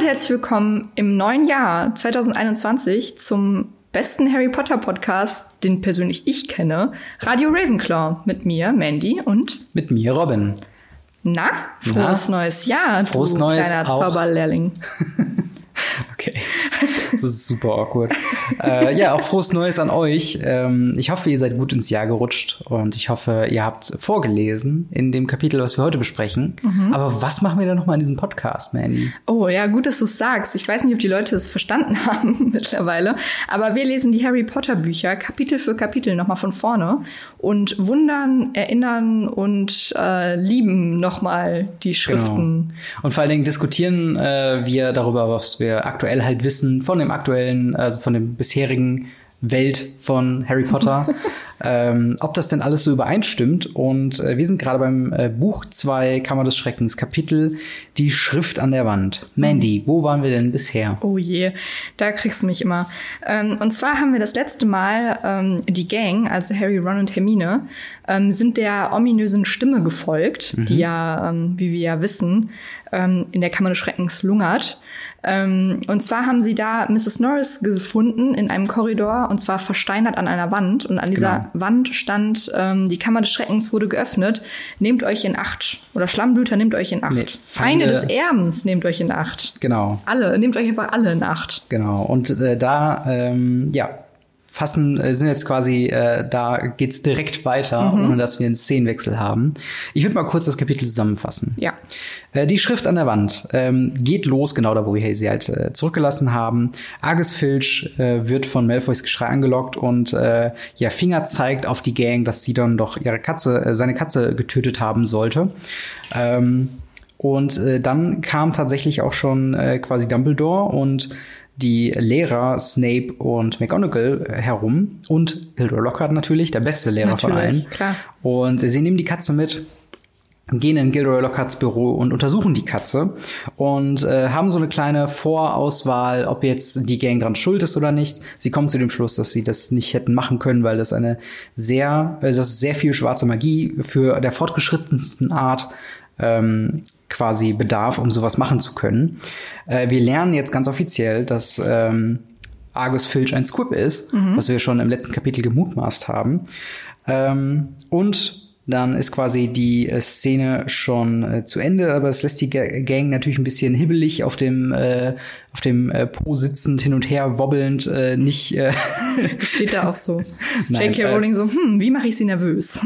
und herzlich willkommen im neuen Jahr 2021 zum besten Harry Potter Podcast, den persönlich ich kenne, Radio Ravenclaw mit mir, Mandy und mit mir, Robin. Na, frohes Na? neues Jahr, frohes du neues kleiner auch. Zauberlehrling. Das ist super awkward. äh, ja, auch frohes Neues an euch. Ähm, ich hoffe, ihr seid gut ins Jahr gerutscht und ich hoffe, ihr habt vorgelesen in dem Kapitel, was wir heute besprechen. Mhm. Aber was machen wir da nochmal in diesem Podcast, Mandy? Oh ja, gut, dass du es sagst. Ich weiß nicht, ob die Leute es verstanden haben mittlerweile. Aber wir lesen die Harry Potter Bücher Kapitel für Kapitel nochmal von vorne und wundern, erinnern und äh, lieben nochmal die Schriften. Genau. Und vor allen Dingen diskutieren äh, wir darüber, was wir aktuell halt wissen von dem aktuellen, also von dem bisherigen Welt von Harry Potter, ähm, ob das denn alles so übereinstimmt. Und äh, wir sind gerade beim äh, Buch 2 Kammer des Schreckens, Kapitel Die Schrift an der Wand. Mandy, wo waren wir denn bisher? Oh je, da kriegst du mich immer. Ähm, und zwar haben wir das letzte Mal ähm, die Gang, also Harry, Ron und Hermine, ähm, sind der ominösen Stimme gefolgt, mhm. die ja, ähm, wie wir ja wissen, ähm, in der Kammer des Schreckens lungert. Ähm, und zwar haben sie da Mrs. Norris gefunden in einem Korridor und zwar versteinert an einer Wand. Und an dieser genau. Wand stand, die Kammer des Schreckens wurde geöffnet. Nehmt euch in Acht. Oder Schlammblüter, nehmt euch in Acht. Nee, Feinde des Erbens, nehmt euch in Acht. Genau. Alle, nehmt euch einfach alle in Acht. Genau. Und äh, da, ähm, ja, fassen, äh, sind jetzt quasi, äh, da geht's direkt weiter, mhm. ohne dass wir einen Szenenwechsel haben. Ich würde mal kurz das Kapitel zusammenfassen. Ja. Äh, die Schrift an der Wand ähm, geht los, genau da, wo wir sie halt äh, zurückgelassen haben. Argus Filch äh, wird von Malfoys Geschrei angelockt und äh, ja, Finger zeigt auf die Gang, dass sie dann doch ihre Katze, äh, seine Katze getötet haben sollte. Ähm, und äh, dann kam tatsächlich auch schon äh, quasi Dumbledore und die Lehrer Snape und McGonagall herum und Hildur Lockhart natürlich, der beste Lehrer natürlich, von allen. Klar. Und sie nehmen die Katze mit gehen in Gilderoy Lockharts Büro und untersuchen die Katze und äh, haben so eine kleine Vorauswahl, ob jetzt die Gang dran schuld ist oder nicht. Sie kommen zu dem Schluss, dass sie das nicht hätten machen können, weil das eine sehr, äh, das ist sehr viel schwarze Magie für der fortgeschrittensten Art ähm, quasi bedarf, um sowas machen zu können. Äh, wir lernen jetzt ganz offiziell, dass ähm, Argus Filch ein Squib ist, mhm. was wir schon im letzten Kapitel gemutmaßt haben. Ähm, und dann ist quasi die äh, Szene schon äh, zu Ende, aber es lässt die Gang natürlich ein bisschen hibbelig auf dem äh, auf dem äh, Po sitzend hin und her wobbelnd äh, nicht äh steht da auch so J.K. Äh, Rowling so hm wie mache ich sie nervös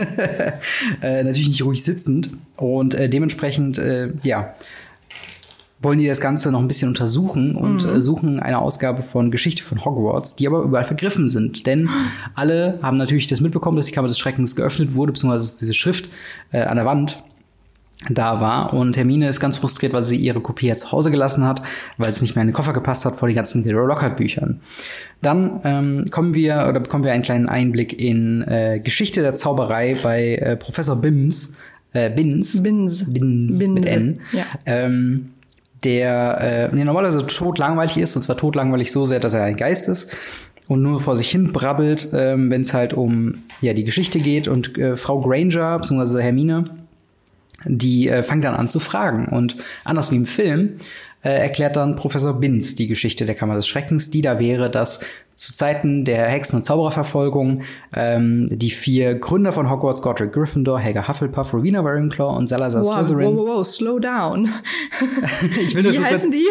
äh, natürlich nicht ruhig sitzend und äh, dementsprechend äh, ja wollen die das Ganze noch ein bisschen untersuchen und mhm. äh, suchen eine Ausgabe von Geschichte von Hogwarts, die aber überall vergriffen sind. Denn alle haben natürlich das mitbekommen, dass die Kammer des Schreckens geöffnet wurde, beziehungsweise dass diese Schrift äh, an der Wand da war. Und Hermine ist ganz frustriert, weil sie ihre Kopie jetzt zu Hause gelassen hat, weil es nicht mehr in den Koffer gepasst hat vor den ganzen Gilderoy Lockhart Büchern. Dann ähm, kommen wir oder bekommen wir einen kleinen Einblick in äh, Geschichte der Zauberei bei äh, Professor Bims. Äh, Bins. Bins. Bins, Bins mit N. Ja. Ähm, der äh, nee, normalerweise totlangweilig ist, und zwar totlangweilig so sehr, dass er ein Geist ist und nur vor sich hin brabbelt, ähm, wenn es halt um ja die Geschichte geht. Und äh, Frau Granger, beziehungsweise Hermine, die äh, fängt dann an zu fragen. Und anders wie im Film äh, erklärt dann Professor Binz die Geschichte der Kammer des Schreckens, die da wäre, dass zu Zeiten der Hexen- und Zaubererverfolgung ähm, die vier Gründer von Hogwarts, Godric Gryffindor, Helga Hufflepuff, Rowena Ravenclaw und Salazar wow, Slytherin. Wow, wow, wow, slow down. ich will, Wie heißen die?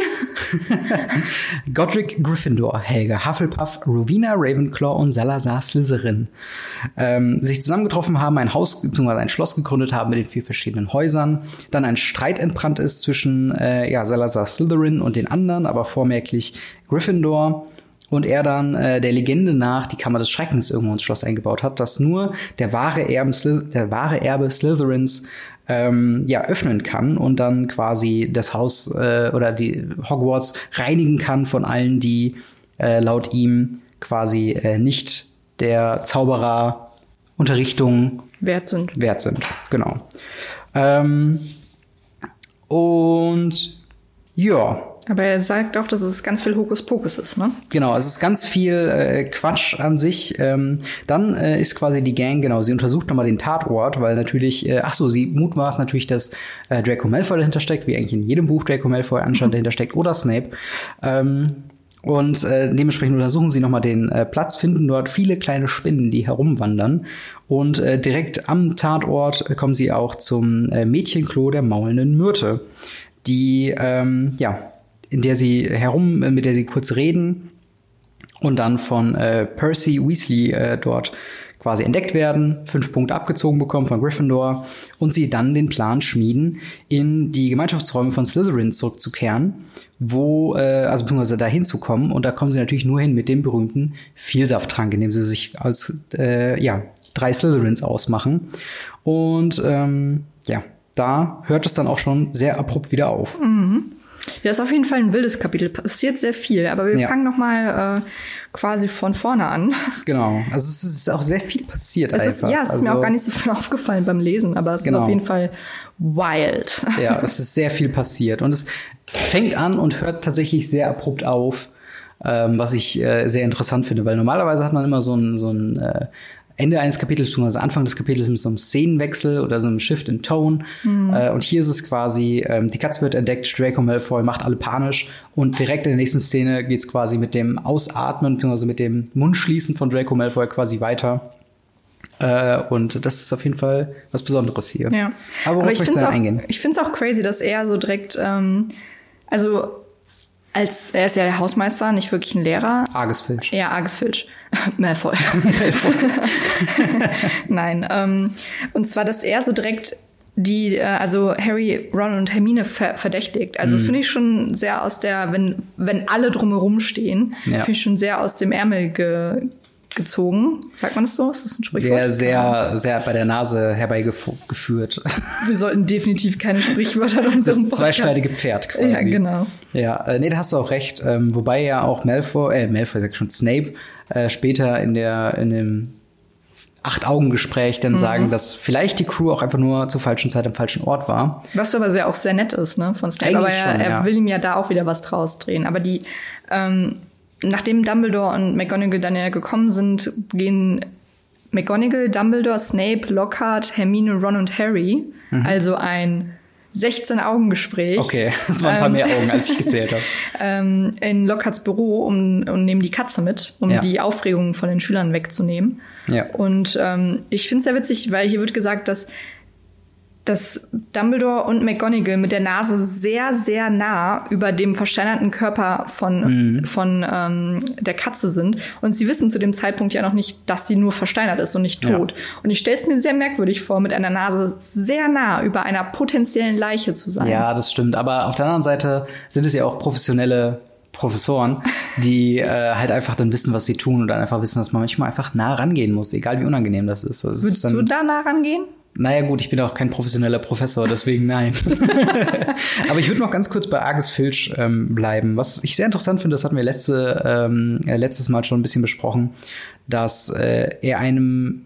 Godric Gryffindor, Helga Hufflepuff, Rowena Ravenclaw und Salazar Slytherin ähm, sich zusammengetroffen haben, ein Haus bzw. ein Schloss gegründet haben mit den vier verschiedenen Häusern, dann ein Streit entbrannt ist zwischen äh, ja, Salazar Slytherin und den anderen, aber vormerklich Gryffindor und er dann äh, der Legende nach die Kammer des Schreckens irgendwo ins Schloss eingebaut hat, dass nur der wahre Erbe, der wahre Erbe Slytherins ähm, ja öffnen kann und dann quasi das Haus äh, oder die Hogwarts reinigen kann von allen, die äh, laut ihm quasi äh, nicht der Zauberer Unterrichtung wert sind. Wert sind, genau. Ähm, und ja, Aber er sagt auch, dass es ganz viel Hokuspokus ist, ne? Genau, es ist ganz viel äh, Quatsch an sich. Ähm, dann äh, ist quasi die Gang, genau, sie untersucht nochmal den Tatort, weil natürlich, äh, ach so, sie mutmaßt natürlich, dass äh, Draco Malfoy dahinter steckt, wie eigentlich in jedem Buch Draco Malfoy anscheinend mhm. dahinter steckt, oder Snape. Ähm, und äh, dementsprechend untersuchen sie nochmal den äh, Platz, finden dort viele kleine Spinnen, die herumwandern. Und äh, direkt am Tatort äh, kommen sie auch zum äh, Mädchenklo der maulenden Myrte, die, ähm, ja, in der sie herum, äh, mit der sie kurz reden und dann von äh, Percy Weasley äh, dort quasi entdeckt werden, fünf Punkte abgezogen bekommen von Gryffindor und sie dann den Plan schmieden, in die Gemeinschaftsräume von Slytherin zurückzukehren, wo, äh, also beziehungsweise da hinzukommen und da kommen sie natürlich nur hin mit dem berühmten Vielsafttrank, in dem sie sich als, äh, ja, drei Slytherins ausmachen. Und ähm, ja, da hört es dann auch schon sehr abrupt wieder auf. Mhm. Ja, ist auf jeden Fall ein wildes Kapitel. Passiert sehr viel, aber wir ja. fangen noch mal äh, quasi von vorne an. Genau. Also es ist auch sehr viel passiert. Es ist, ja, es ist mir auch also gar nicht so viel aufgefallen beim Lesen, aber es genau. ist auf jeden Fall wild. Ja, es ist sehr viel passiert und es fängt an und hört tatsächlich sehr abrupt auf. Ähm, was ich äh, sehr interessant finde, weil normalerweise hat man immer so ein, so äh, Ende eines Kapitels, also Anfang des Kapitels mit so einem Szenenwechsel oder so einem Shift in Tone. Mhm. Äh, und hier ist es quasi, ähm, die Katze wird entdeckt, Draco Malfoy macht alle panisch und direkt in der nächsten Szene geht's quasi mit dem Ausatmen, beziehungsweise mit dem Mundschließen von Draco Malfoy quasi weiter. Äh, und das ist auf jeden Fall was Besonderes hier. Ja. Aber, Aber ich finde es auch, auch crazy, dass er so direkt, ähm, also als er ist ja der Hausmeister, nicht wirklich ein Lehrer. Argus Filch. Ja, Argus Filch. Malfoy. Malfoy. Nein. Ähm, und zwar, dass er so direkt die, äh, also Harry, Ron und Hermine ver verdächtigt. Also, mm. das mhm. finde ich schon sehr aus der, wenn, wenn alle drumherum stehen, ja. finde ich schon sehr aus dem Ärmel ge gezogen. Sagt man das so? Ist das ein Sprichwort? Ja, sehr, sehr bei der Nase herbeigeführt. Wir sollten definitiv keine Sprichwörter in unserem Das Podcast. zweischneidige Pferd quasi. Ja, genau. Ja, äh, nee, da hast du auch recht. Ähm, wobei ja auch Malfoy, äh, Malfoy sagt schon Snape, äh, später in der, in dem Acht-Augen-Gespräch dann mhm. sagen, dass vielleicht die Crew auch einfach nur zur falschen Zeit am falschen Ort war. Was aber sehr auch sehr nett ist, ne, von Snape. Eigentlich aber er, schon, er ja. will ihm ja da auch wieder was draus drehen. Aber die, ähm, nachdem Dumbledore und McGonagall dann ja gekommen sind, gehen McGonagall, Dumbledore, Snape, Lockhart, Hermine, Ron und Harry, mhm. also ein 16-Augen-Gespräch. Okay, das waren ein paar mehr Augen, als ich gezählt habe. ähm, in Lockharts Büro um, und nehmen die Katze mit, um ja. die Aufregung von den Schülern wegzunehmen. Ja. Und ähm, ich finde es sehr witzig, weil hier wird gesagt, dass dass Dumbledore und McGonagall mit der Nase sehr, sehr nah über dem versteinerten Körper von, mhm. von ähm, der Katze sind. Und sie wissen zu dem Zeitpunkt ja noch nicht, dass sie nur versteinert ist und nicht tot. Ja. Und ich stelle es mir sehr merkwürdig vor, mit einer Nase sehr nah über einer potenziellen Leiche zu sein. Ja, das stimmt. Aber auf der anderen Seite sind es ja auch professionelle Professoren, die äh, halt einfach dann wissen, was sie tun und dann einfach wissen, dass man manchmal einfach nah rangehen muss, egal wie unangenehm das ist. Das Würdest ist du da nah rangehen? Naja gut, ich bin auch kein professioneller Professor, deswegen nein. Aber ich würde noch ganz kurz bei Argus Filch ähm, bleiben. Was ich sehr interessant finde, das hatten wir letzte, ähm, äh, letztes Mal schon ein bisschen besprochen, dass äh, er einem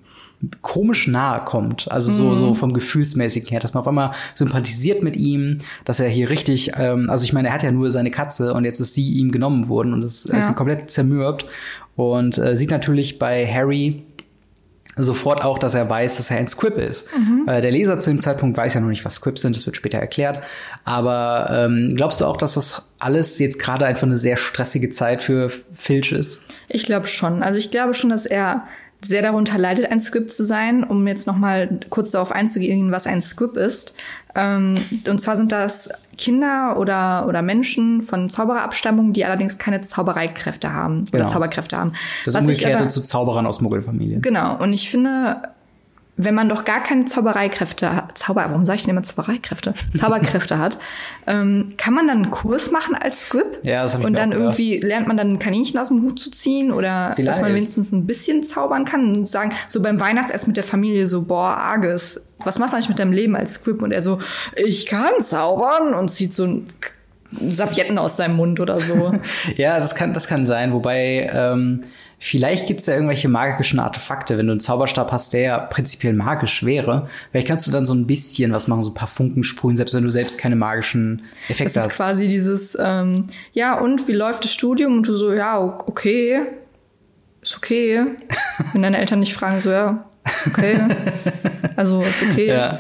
komisch nahe kommt. Also so, so mhm. vom Gefühlsmäßigen her, dass man auf einmal sympathisiert mit ihm, dass er hier richtig, ähm, also ich meine, er hat ja nur seine Katze und jetzt ist sie ihm genommen worden und es, ja. ist komplett zermürbt. Und äh, sieht natürlich bei Harry sofort auch, dass er weiß, dass er ein Squib ist. Mhm. Äh, der Leser zu dem Zeitpunkt weiß ja noch nicht, was Squibs sind, das wird später erklärt. Aber ähm, glaubst du auch, dass das alles jetzt gerade einfach eine sehr stressige Zeit für Filch ist? Ich glaube schon. Also ich glaube schon, dass er sehr darunter leidet, ein Squib zu sein. Um jetzt noch mal kurz darauf einzugehen, was ein Squib ist. Ähm, und zwar sind das Kinder oder, oder Menschen von Zaubererabstammung, die allerdings keine Zaubereikräfte haben genau. oder Zauberkräfte haben. Das Umgekehrte zu Zauberern aus Muggelfamilien. Genau. Und ich finde, wenn man doch gar keine Zaubereikräfte hat, Zauber, warum sage ich denn immer Zaubereikräfte? Zauberkräfte hat, ähm, kann man dann einen Kurs machen als Squib? Ja, das habe ich Und dann irgendwie lernt man dann ein Kaninchen aus dem Hut zu ziehen oder Vielleicht. dass man wenigstens ein bisschen zaubern kann und sagen, so beim Weihnachtsessen mit der Familie so, boah, Arges, was machst du eigentlich mit deinem Leben als Squib? Und er so, ich kann zaubern und zieht so ein Servietten aus seinem Mund oder so. ja, das kann, das kann sein. Wobei, ähm, vielleicht gibt's ja irgendwelche magischen Artefakte. Wenn du einen Zauberstab hast, der ja prinzipiell magisch wäre, vielleicht kannst du dann so ein bisschen was machen, so ein paar Funken sprühen, selbst wenn du selbst keine magischen Effekte hast. Das ist quasi dieses, ähm, ja, und wie läuft das Studium? Und du so, ja, okay, ist okay. Wenn deine Eltern nicht fragen, so, ja, okay. Also ist okay. Ja.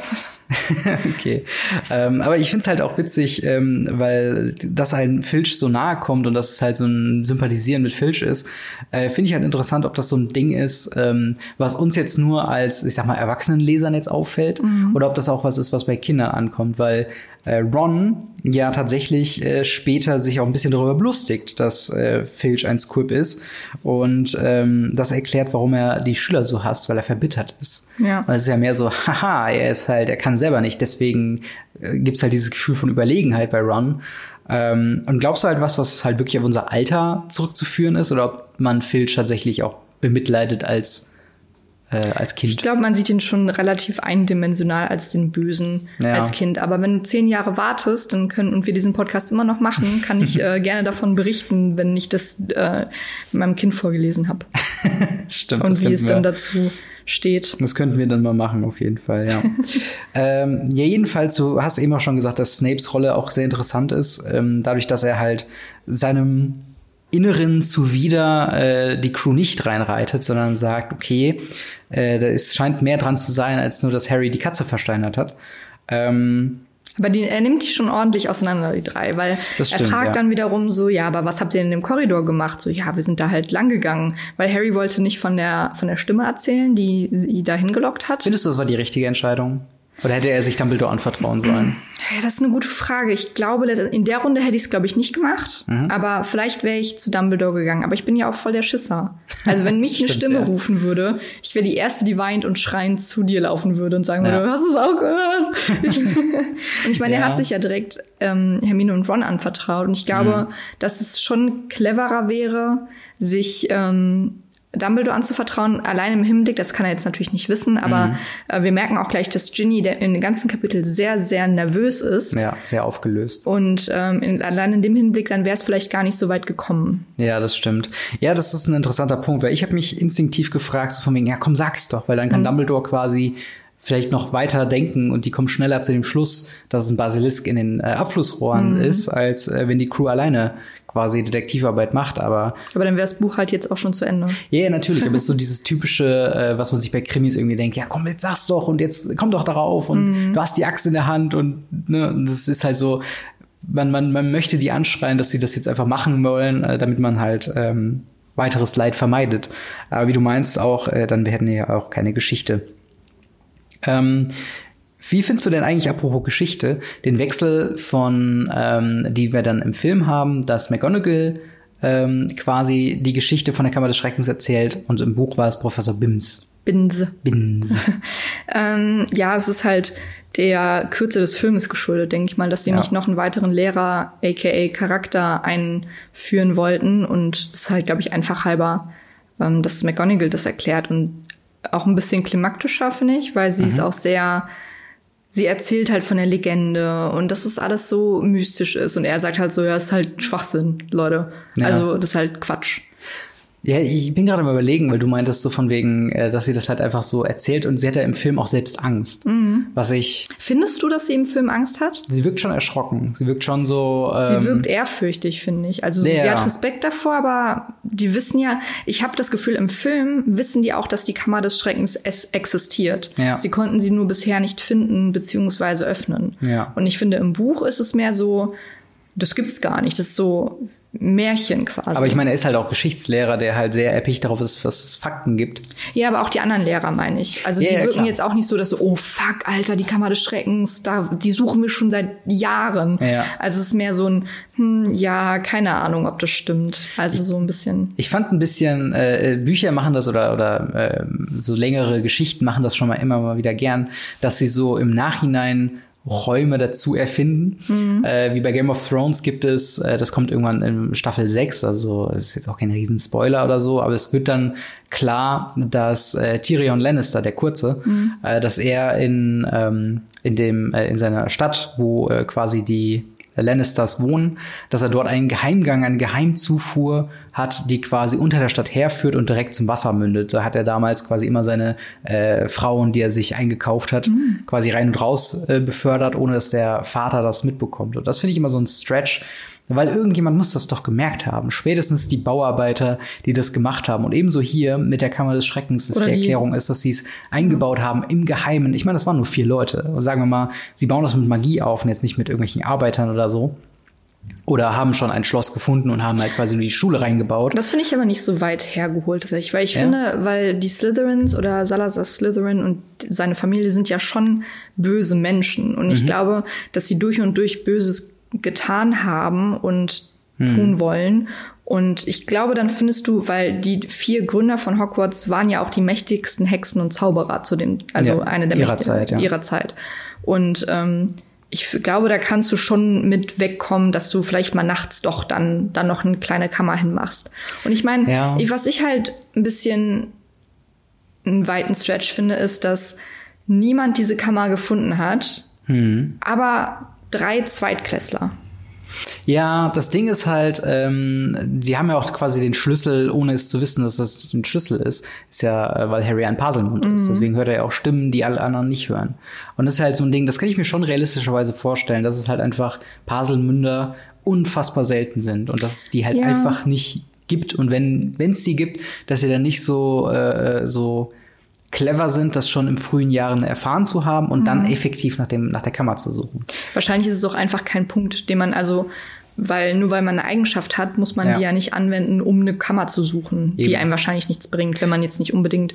okay. Ähm, aber ich finde es halt auch witzig, ähm, weil das ein Filch so nahe kommt und dass es halt so ein Sympathisieren mit Filch ist, äh, finde ich halt interessant, ob das so ein Ding ist, ähm, was uns jetzt nur als, ich sag mal, Erwachsenenlesern jetzt auffällt mhm. oder ob das auch was ist, was bei Kindern ankommt, weil äh, Ron ja tatsächlich äh, später sich auch ein bisschen darüber belustigt, dass äh, Filch ein Squib ist und ähm, das erklärt, warum er die Schüler so hasst, weil er verbittert ist. Ja. Und es ist ja mehr so, haha, er ist halt, er kann selber nicht, deswegen äh, gibt's halt dieses Gefühl von Überlegenheit bei Ron. Ähm, und glaubst du halt was, was halt wirklich auf unser Alter zurückzuführen ist oder ob man Filch tatsächlich auch bemitleidet als äh, als Kind. Ich glaube, man sieht ihn schon relativ eindimensional als den Bösen ja. als Kind. Aber wenn du zehn Jahre wartest, dann können und wir diesen Podcast immer noch machen, kann ich äh, gerne davon berichten, wenn ich das äh, meinem Kind vorgelesen habe. Stimmt. Und wie es dann dazu steht. Das könnten wir dann mal machen, auf jeden Fall, ja. ähm, ja, jedenfalls, du hast eben auch schon gesagt, dass Snapes Rolle auch sehr interessant ist, ähm, dadurch, dass er halt seinem Inneren zuwider äh, die Crew nicht reinreitet, sondern sagt, okay, äh, da ist, scheint mehr dran zu sein, als nur, dass Harry die Katze versteinert hat. Ähm, aber die, er nimmt die schon ordentlich auseinander, die drei, weil stimmt, er fragt ja. dann wiederum so, ja, aber was habt ihr in dem Korridor gemacht? So, ja, wir sind da halt lang gegangen, weil Harry wollte nicht von der, von der Stimme erzählen, die sie dahin gelockt hat. Findest du, das war die richtige Entscheidung? Oder hätte er sich Dumbledore anvertrauen sollen? Ja, das ist eine gute Frage. Ich glaube, in der Runde hätte ich es, glaube ich, nicht gemacht. Mhm. Aber vielleicht wäre ich zu Dumbledore gegangen. Aber ich bin ja auch voll der Schisser. Also wenn mich Stimmt, eine Stimme ja. rufen würde, ich wäre die Erste, die weint und schreiend zu dir laufen würde und sagen ja. würde, hast du es auch gehört? und ich meine, er hat sich ja direkt ähm, Hermine und Ron anvertraut. Und ich glaube, mhm. dass es schon cleverer wäre, sich ähm, Dumbledore anzuvertrauen, allein im Hinblick, das kann er jetzt natürlich nicht wissen, aber mhm. äh, wir merken auch gleich, dass Ginny der in dem ganzen Kapitel sehr, sehr nervös ist. Ja, sehr aufgelöst. Und ähm, in, allein in dem Hinblick, dann wäre es vielleicht gar nicht so weit gekommen. Ja, das stimmt. Ja, das ist ein interessanter Punkt, weil ich habe mich instinktiv gefragt, so von wegen, ja komm, sag's doch, weil dann kann mhm. Dumbledore quasi vielleicht noch weiter denken und die kommen schneller zu dem Schluss, dass es ein Basilisk in den äh, Abflussrohren mhm. ist, als äh, wenn die Crew alleine quasi Detektivarbeit macht, aber. Aber dann wäre das Buch halt jetzt auch schon zu Ende. Ja, yeah, natürlich, aber es ist so dieses typische, äh, was man sich bei Krimis irgendwie denkt, ja komm, jetzt sag's doch und jetzt komm doch darauf und mm. du hast die Axt in der Hand und ne, und das ist halt so, man, man, man möchte die anschreien, dass sie das jetzt einfach machen wollen, äh, damit man halt ähm, weiteres Leid vermeidet. Aber wie du meinst auch, äh, dann werden ja auch keine Geschichte. Ähm, wie findest du denn eigentlich, apropos Geschichte, den Wechsel von, ähm, die wir dann im Film haben, dass McGonagall ähm, quasi die Geschichte von der Kammer des Schreckens erzählt und im Buch war es Professor Bims. Binse. Binse. ähm, ja, es ist halt der Kürze des Filmes geschuldet, denke ich mal, dass sie ja. nicht noch einen weiteren Lehrer, aka Charakter, einführen wollten. Und es ist halt, glaube ich, einfach halber, ähm, dass McGonagall das erklärt und auch ein bisschen klimaktischer, finde ich, weil sie mhm. ist auch sehr sie erzählt halt von der Legende und dass es alles so mystisch ist. Und er sagt halt so, ja, ist halt Schwachsinn, Leute. Ja. Also, das ist halt Quatsch. Ja, ich bin gerade mal überlegen, weil du meintest so von wegen, äh, dass sie das halt einfach so erzählt und sie hat ja im Film auch selbst Angst. Mhm. Was ich. Findest du, dass sie im Film Angst hat? Sie wirkt schon erschrocken. Sie wirkt schon so. Ähm, sie wirkt ehrfürchtig, finde ich. Also ja. sie hat Respekt davor, aber die wissen ja, ich habe das Gefühl, im Film wissen die auch, dass die Kammer des Schreckens es existiert. Ja. Sie konnten sie nur bisher nicht finden bzw. öffnen. Ja. Und ich finde, im Buch ist es mehr so, das gibt's gar nicht. Das ist so Märchen quasi. Aber ich meine, er ist halt auch Geschichtslehrer, der halt sehr erpicht darauf ist, was es Fakten gibt. Ja, aber auch die anderen Lehrer, meine ich. Also ja, die ja, wirken klar. jetzt auch nicht so, dass so, oh fuck, Alter, die Kammer des Schreckens, da, die suchen wir schon seit Jahren. Ja. Also es ist mehr so ein, hm, ja, keine Ahnung, ob das stimmt. Also so ein bisschen. Ich fand ein bisschen, äh, Bücher machen das oder, oder äh, so längere Geschichten machen das schon mal immer mal wieder gern, dass sie so im Nachhinein Räume dazu erfinden. Mhm. Äh, wie bei Game of Thrones gibt es, äh, das kommt irgendwann in Staffel 6, also es ist jetzt auch kein Riesenspoiler oder so, aber es wird dann klar, dass äh, Tyrion Lannister, der Kurze, mhm. äh, dass er in, ähm, in dem, äh, in seiner Stadt, wo äh, quasi die Lannisters wohnen, dass er dort einen Geheimgang, eine Geheimzufuhr hat, die quasi unter der Stadt herführt und direkt zum Wasser mündet. Da hat er damals quasi immer seine äh, Frauen, die er sich eingekauft hat, mhm. quasi rein und raus äh, befördert, ohne dass der Vater das mitbekommt. Und das finde ich immer so ein Stretch, weil irgendjemand muss das doch gemerkt haben. Spätestens die Bauarbeiter, die das gemacht haben. Und ebenso hier mit der Kammer des Schreckens, dass die Erklärung ist, dass sie es eingebaut haben im Geheimen. Ich meine, das waren nur vier Leute. Sagen wir mal, sie bauen das mit Magie auf und jetzt nicht mit irgendwelchen Arbeitern oder so. Oder haben schon ein Schloss gefunden und haben halt quasi nur die Schule reingebaut. Das finde ich aber nicht so weit hergeholt, tatsächlich. Weil ich ja? finde, weil die Slytherins oder Salazar Slytherin und seine Familie sind ja schon böse Menschen. Und ich mhm. glaube, dass sie durch und durch Böses getan haben und hm. tun wollen. Und ich glaube, dann findest du, weil die vier Gründer von Hogwarts waren ja auch die mächtigsten Hexen und Zauberer zu dem, also ja, eine der ihrer Zeit, ja. ihrer Zeit. Und ähm, ich glaube, da kannst du schon mit wegkommen, dass du vielleicht mal nachts doch dann, dann noch eine kleine Kammer hinmachst. Und ich meine, ja. was ich halt ein bisschen einen weiten Stretch finde, ist, dass niemand diese Kammer gefunden hat, hm. aber drei Zweitklässler. Ja, das Ding ist halt, ähm, sie haben ja auch quasi den Schlüssel, ohne es zu wissen, dass das ein Schlüssel ist. Ist ja, äh, weil Harry ein Puzzlemund mhm. ist. Deswegen hört er ja auch Stimmen, die alle anderen nicht hören. Und das ist halt so ein Ding, das kann ich mir schon realistischerweise vorstellen, dass es halt einfach Puzzlemünder unfassbar selten sind und dass es die halt ja. einfach nicht gibt. Und wenn es die gibt, dass sie dann nicht so, äh, so clever sind, das schon im frühen Jahren erfahren zu haben und mhm. dann effektiv nach, dem, nach der Kammer zu suchen. Wahrscheinlich ist es auch einfach kein Punkt, den man also, weil nur weil man eine Eigenschaft hat, muss man ja. die ja nicht anwenden, um eine Kammer zu suchen, Eben. die einem wahrscheinlich nichts bringt, wenn man jetzt nicht unbedingt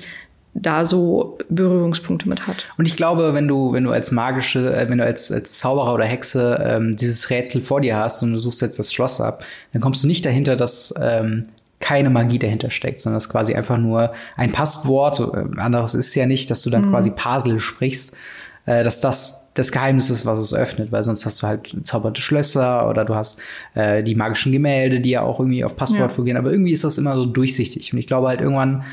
da so Berührungspunkte mit hat. Und ich glaube, wenn du, wenn du als magische, äh, wenn du als, als Zauberer oder Hexe ähm, dieses Rätsel vor dir hast und du suchst jetzt das Schloss ab, dann kommst du nicht dahinter, dass ähm, keine Magie dahinter steckt, sondern es ist quasi einfach nur ein Passwort. Äh, anderes ist ja nicht, dass du dann mhm. quasi Pasel sprichst, äh, dass das das Geheimnis ist, was es öffnet, weil sonst hast du halt zauberte Schlösser oder du hast äh, die magischen Gemälde, die ja auch irgendwie auf Passwort ja. fungieren. Aber irgendwie ist das immer so durchsichtig. Und ich glaube halt irgendwann,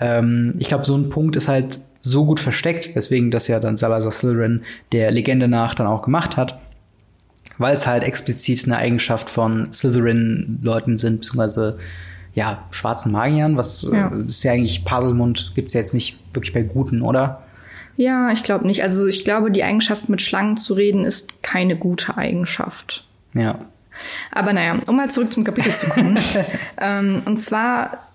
ähm, ich glaube, so ein Punkt ist halt so gut versteckt, weswegen das ja dann Salazar Slytherin der Legende nach dann auch gemacht hat, weil es halt explizit eine Eigenschaft von Slytherin-Leuten sind, beziehungsweise ja, schwarzen Magiern, was äh, ja. ist ja eigentlich Puzzlemund gibt's ja jetzt nicht wirklich bei guten, oder? Ja, ich glaube nicht. Also ich glaube, die Eigenschaft mit Schlangen zu reden ist keine gute Eigenschaft. Ja. Aber naja, um mal zurück zum Kapitel zu kommen. ähm, und zwar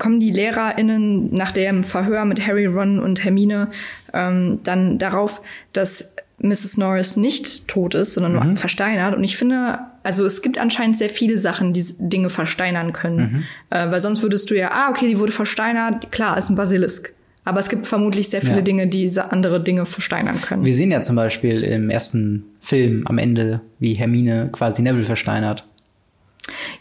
kommen die LehrerInnen nach dem Verhör mit Harry, Ron und Hermine ähm, dann darauf, dass Mrs. Norris nicht tot ist, sondern mhm. nur versteinert. Und ich finde, also es gibt anscheinend sehr viele Sachen, die Dinge versteinern können. Mhm. Äh, weil sonst würdest du ja, ah, okay, die wurde versteinert, klar, ist ein Basilisk. Aber es gibt vermutlich sehr viele ja. Dinge, die andere Dinge versteinern können. Wir sehen ja zum Beispiel im ersten Film am Ende, wie Hermine quasi Neville versteinert.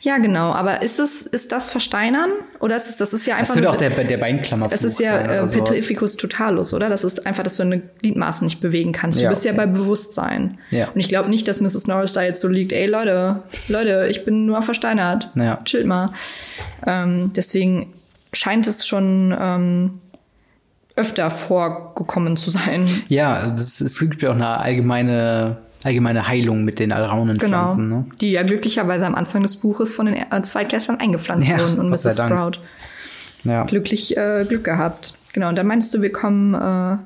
Ja, genau. Aber ist es, ist das Versteinern? Oder ist es, das ist ja einfach. Das könnte auch der, der Beinklammer Es ist ja äh, Petrificus totalus, oder? Das ist einfach, dass du eine Gliedmaße nicht bewegen kannst. Du ja, bist okay. ja bei Bewusstsein. Ja. Und ich glaube nicht, dass Mrs. Norris da jetzt so liegt, ey Leute, Leute, ich bin nur versteinert. Ja. Chillt mal. Ähm, deswegen scheint es schon ähm, öfter vorgekommen zu sein. Ja, das, es gibt ja auch eine allgemeine allgemeine Heilung mit den Alraunenpflanzen. Genau, ne? die ja glücklicherweise am Anfang des Buches von den äh, Zweitklässlern eingepflanzt ja, wurden und Mrs. Sprout. Ja. Glücklich äh, Glück gehabt. Genau, und dann meinst du, wir kommen, äh,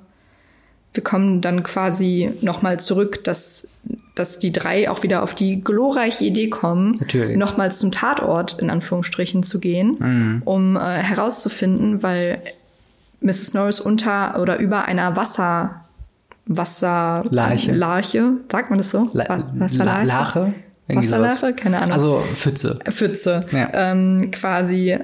wir kommen dann quasi nochmal zurück, dass, dass die drei auch wieder auf die glorreiche Idee kommen, nochmal zum Tatort in Anführungsstrichen zu gehen, mhm. um äh, herauszufinden, weil Mrs. Norris unter oder über einer Wasser Wasserlarche. Larche, sagt man das so? La Wasserlarche? Lache? Wasserlache? Keine Ahnung. Also Pfütze. Pfütze. Ja. Ähm, quasi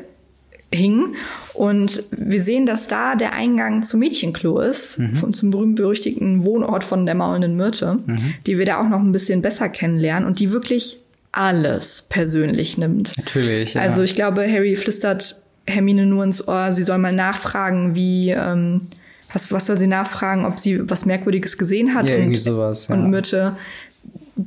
hing. Und wir sehen, dass da der Eingang zum Mädchenklo ist, mhm. von, zum berühmt-berüchtigten Wohnort von der maulenden Myrte, mhm. die wir da auch noch ein bisschen besser kennenlernen und die wirklich alles persönlich nimmt. Natürlich. Ja. Also ich glaube, Harry flüstert Hermine nur ins Ohr, sie soll mal nachfragen, wie ähm, was, was soll sie nachfragen, ob sie was Merkwürdiges gesehen hat? Ja, irgendwie sowas. Ja. Und Myrte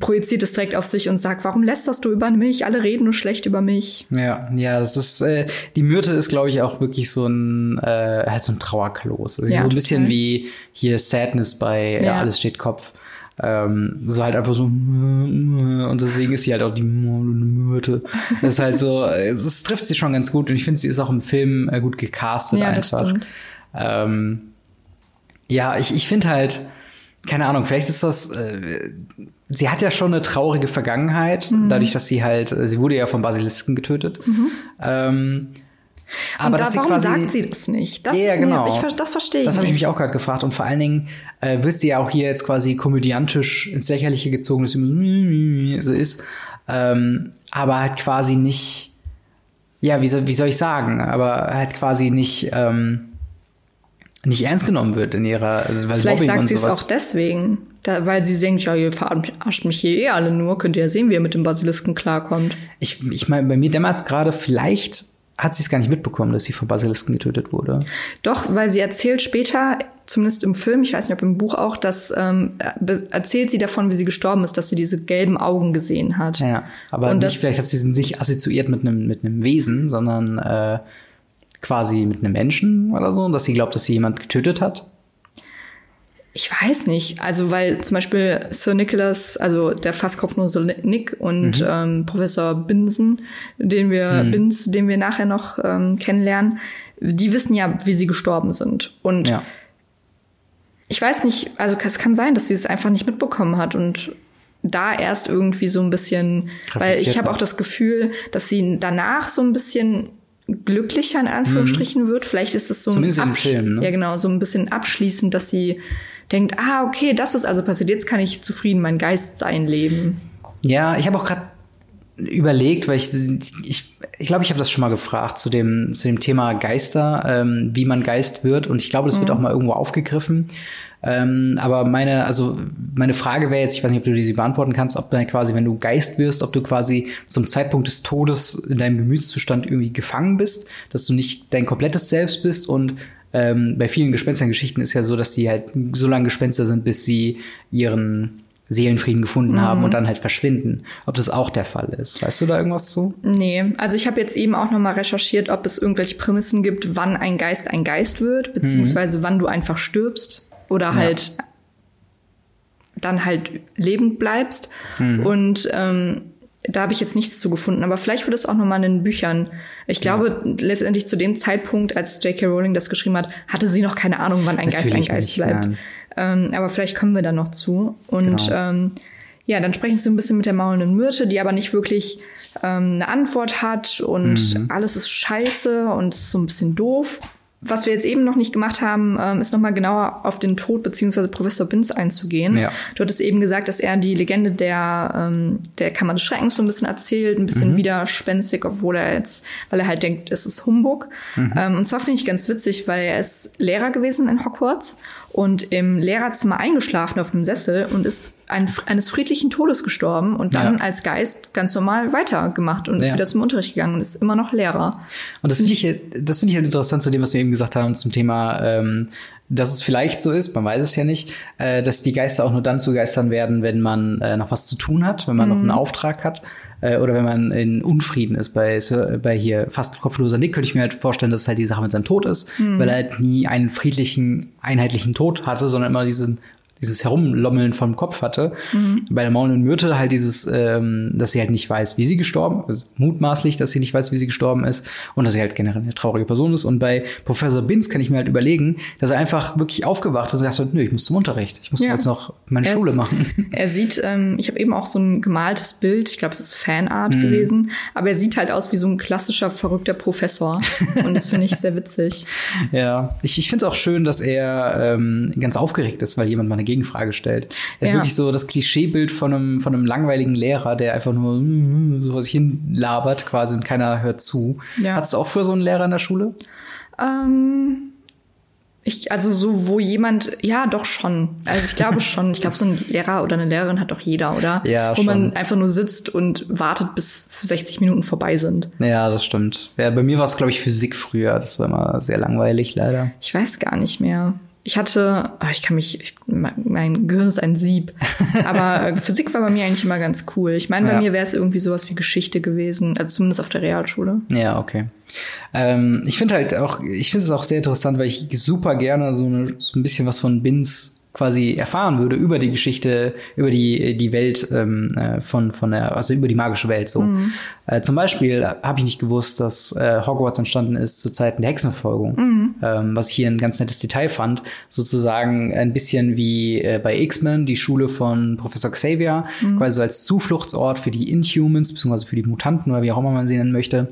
projiziert es direkt auf sich und sagt, warum lästerst du über mich? Alle reden nur schlecht über mich. Ja, ja, das ist, äh, die Myrte ist, glaube ich, auch wirklich so ein, äh, halt so ein Trauerklos. Also ja, so ein bisschen wie hier Sadness bei ja. Alles steht Kopf. Ähm, so halt einfach so und deswegen ist sie halt auch die Myrte. Das ist halt so, es trifft sie schon ganz gut und ich finde, sie ist auch im Film äh, gut gecastet Ja, einfach. das stimmt. Ähm, ja, ich, ich finde halt, keine Ahnung, vielleicht ist das, äh, sie hat ja schon eine traurige Vergangenheit, Mhm. dadurch, dass sie halt, äh, sie wurde ja vom Basilisken getötet. Ähm, aber da, warum quasi, sagt sie das nicht? Das Ja, ist mir, genau. ich, das verstehe ich das habe ich mich auch gerade gefragt. Und vor allen Dingen äh, wird sie ja auch hier jetzt quasi komödiantisch ins Lächerliche gezogen, dass sie immer so ist. Ähm, aber halt quasi nicht, ja, wie soll, wie soll ich sagen, aber halt quasi nicht, ähm, nicht ernst genommen wird in ihrer, also, weil Vielleicht Mobbing sagt sie es auch deswegen, da, weil sie denkt, ja, ihr verarscht mich hier eh alle nur, könnt ihr ja sehen, wie ihr mit dem Basilisken klarkommt. Ich, ich meine, bei mir damals gerade, vielleicht hat sie es gar nicht mitbekommen, dass sie vom Basilisken getötet wurde. Doch, weil sie erzählt später, zumindest im Film, ich weiß nicht, ob im Buch auch, dass ähm, erzählt sie davon, wie sie gestorben ist, dass sie diese gelben Augen gesehen hat. Ja, aber Und nicht, das- vielleicht hat sie sie nicht assoziiert mit einem mit einem Wesen, sondern äh, quasi mit einem Menschen oder so, dass sie glaubt, dass sie jemand getötet hat. Ich weiß nicht. Also, weil zum Beispiel Sir Nicholas, also der Fasskopflose Nick und Mhm. ähm, Professor Binsen, den wir, Binz, den wir nachher noch ähm, kennenlernen, die wissen ja, wie sie gestorben sind. Und Ja. ich weiß nicht, also es kann sein, dass sie es einfach nicht mitbekommen hat und da erst irgendwie so ein bisschen, weil ich habe auch das Gefühl, dass sie danach so ein bisschen glücklicher in Anführungsstrichen wird. Vielleicht ist es so Mhm. Zumindest ein Film, ne? ja genau so ein bisschen abschließend, dass sie denkt, ah okay, das ist also passiert. Jetzt kann ich zufrieden mein Geist sein leben. Ja, ich habe auch gerade überlegt, weil ich ich ich glaube, ich habe das schon mal gefragt zu dem zu dem Thema Geister, ähm, wie man Geist wird. Und ich glaube, das wird auch mal irgendwo aufgegriffen. Ähm, aber meine, also meine Frage wäre jetzt, ich weiß nicht, ob du die sie beantworten kannst, ob dann quasi, wenn du Geist wirst, ob du quasi zum Zeitpunkt des Todes in deinem Gemütszustand irgendwie gefangen bist, dass du nicht dein komplettes Selbst bist. Und ähm, bei vielen Gespenstergeschichten ist ja so, dass sie halt so lange Gespenster sind, bis sie ihren Seelenfrieden gefunden haben und dann halt verschwinden. Ob das auch der Fall ist. Weißt du da irgendwas zu? Nee, also ich habe jetzt eben auch noch mal recherchiert, ob es irgendwelche Prämissen gibt, wann ein Geist ein Geist wird, beziehungsweise wann du einfach stirbst oder halt dann halt lebend bleibst. Und ähm, da habe ich jetzt nichts zu gefunden, aber vielleicht wird es auch noch mal in den Büchern. Ich glaube, letztendlich zu dem Zeitpunkt, als J.K. Rowling das geschrieben hat, hatte sie noch keine Ahnung, wann ein Geist ein Natürlich Geist nicht, bleibt. nein. Ähm, aber vielleicht kommen wir da noch zu. Und Genau. ähm, ja, dann sprechen sie ein bisschen mit der maulenden Myrte, die aber nicht wirklich ähm, eine Antwort hat und Mhm. alles ist scheiße und ist so ein bisschen doof. Was wir jetzt eben noch nicht gemacht haben, ähm, ist nochmal genauer auf den Tod beziehungsweise Professor Binz einzugehen. Ja. Du hattest eben gesagt, dass er die Legende der, ähm, der Kammer des Schreckens so ein bisschen erzählt, ein bisschen widerspenstig, obwohl er jetzt, weil er halt denkt, es ist Humbug. Ähm, und zwar finde ich ganz witzig, weil er ist Lehrer gewesen in Hogwarts und im Lehrerzimmer eingeschlafen auf einem Sessel und ist ein, eines friedlichen Todes gestorben und dann Ja. als Geist ganz normal weitergemacht und ist Ja. wieder zum Unterricht gegangen und ist immer noch Lehrer. Und das finde ich, das finde ich halt interessant zu dem, was wir eben gesagt haben zum Thema, ähm, dass es vielleicht so ist, man weiß es ja nicht, äh, dass die Geister auch nur dann zu Geistern werden, wenn man äh, noch was zu tun hat, wenn man noch einen Auftrag hat äh, oder wenn man in Unfrieden ist. Bei, bei hier fast kopfloser Nick könnte ich mir halt vorstellen, dass es halt die Sache mit seinem Tod ist, weil er halt nie einen friedlichen, einheitlichen Tod hatte, sondern immer diesen dieses Herumlommeln vom Kopf hatte. Bei der maulenden Myrte halt dieses, ähm, dass sie halt nicht weiß, wie sie gestorben ist, mutmaßlich, dass sie nicht weiß, wie sie gestorben ist und dass sie halt generell eine traurige Person ist. Und bei Professor Binz kann ich mir halt überlegen, dass er einfach wirklich aufgewacht ist und gesagt hat, nö, ich muss zum Unterricht, ich muss Ja. jetzt noch meine Er Schule ist- machen. Er sieht, ähm, ich habe eben auch so ein gemaltes Bild, ich glaube, es ist Fanart Mhm. gewesen, aber er sieht halt aus wie so ein klassischer, verrückter Professor. Und das finde ich sehr witzig. Ja, ich, ich finde es auch schön, dass er ähm, ganz aufgeregt ist, weil jemand mal eine Gegenfrage stellt. Er ist Ja. wirklich so das Klischeebild von einem, von einem langweiligen Lehrer, der einfach nur mm, so vor sich hin labert quasi und keiner hört zu. Ja. Hattest du auch früher so einen Lehrer in der Schule? Ähm, ich, also so, wo jemand, ja, doch schon. Also ich glaube schon. Ich glaube, so ein Lehrer oder eine Lehrerin hat doch jeder, oder? Ja, Wo man schon. einfach nur sitzt und wartet, bis 60 Minuten vorbei sind. Ja, das stimmt. Ja, bei mir war es, glaube ich, Physik früher. Das war immer sehr langweilig, leider. Ich weiß gar nicht mehr. Ich hatte, ah, ich kann mich, ich, mein Gehirn ist ein Sieb. Aber äh, Physik war bei mir eigentlich immer ganz cool. Ich meine, bei Ja. mir wäre es irgendwie sowas wie Geschichte gewesen, also zumindest auf der Realschule. Ja, okay. Ähm, ich finde halt auch, ich finde es auch sehr interessant, weil ich super gerne so, eine, so ein bisschen was von Bins quasi erfahren würde über die Geschichte, über die, die Welt ähm, äh, von, von der, also über die magische Welt so. Mhm. Äh, zum Beispiel habe ich nicht gewusst, dass äh, Hogwarts entstanden ist zu Zeiten der Hexenverfolgung, mhm. ähm, was ich hier ein ganz nettes Detail fand. Sozusagen ein bisschen wie äh, bei X-Men, die Schule von Professor Xavier, mhm. quasi so als Zufluchtsort für die Inhumans, beziehungsweise für die Mutanten oder wie auch immer man sie nennen möchte.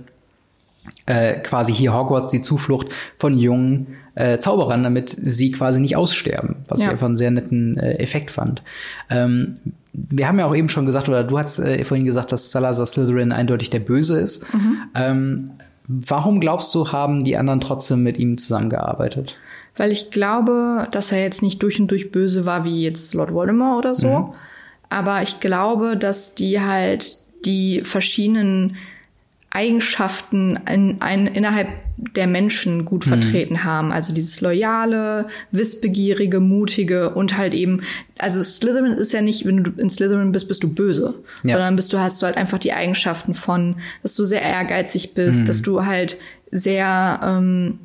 Äh, quasi hier Hogwarts die Zuflucht von jungen äh, Zauberern, damit sie quasi nicht aussterben, was ja. ich einfach einen sehr netten äh, Effekt fand. Ähm, wir haben ja auch eben schon gesagt, oder du hast äh, vorhin gesagt, dass Salazar Slytherin eindeutig der Böse ist. Mhm. Ähm, warum glaubst du, haben die anderen trotzdem mit ihm zusammengearbeitet? Weil ich glaube, dass er jetzt nicht durch und durch böse war wie jetzt Lord Voldemort oder so. Mhm. Aber ich glaube, dass die halt die verschiedenen Eigenschaften in, in, innerhalb der Menschen gut mhm. vertreten haben. Also dieses loyale, wissbegierige, mutige und halt eben, also Slytherin ist ja nicht, wenn du in Slytherin bist, bist du böse, ja. sondern bist du hast du halt einfach die Eigenschaften von, dass du sehr ehrgeizig bist, mhm. dass du halt sehr ähm,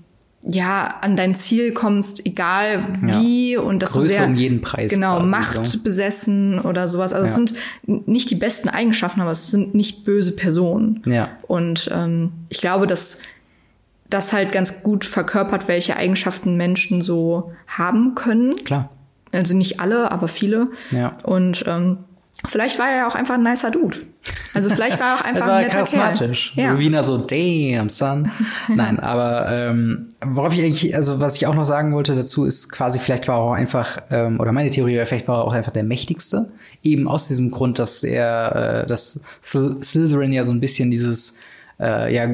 ja, an dein Ziel kommst, egal wie, ja. und dass Größe du sehr, um jeden Preis. Genau, quasi, Macht so. besessen oder sowas. Also ja. es sind nicht die besten Eigenschaften, aber es sind nicht böse Personen. Ja. Und ähm, ich glaube, dass das halt ganz gut verkörpert, welche Eigenschaften Menschen so haben können. Klar. Also nicht alle, aber viele. Ja. Und ähm, Vielleicht war er ja auch einfach ein nicer Dude. Also vielleicht war er auch einfach er war ein netter charismatisch. Kerl. Ja. Wiener so, damn, son. Nein, aber ähm, worauf ich eigentlich, also was ich auch noch sagen wollte dazu, ist quasi, vielleicht war er auch einfach, ähm, oder meine Theorie wäre, vielleicht war er auch einfach der mächtigste. Eben aus diesem Grund, dass er, äh, dass Slytherin ja so ein bisschen dieses äh, ja,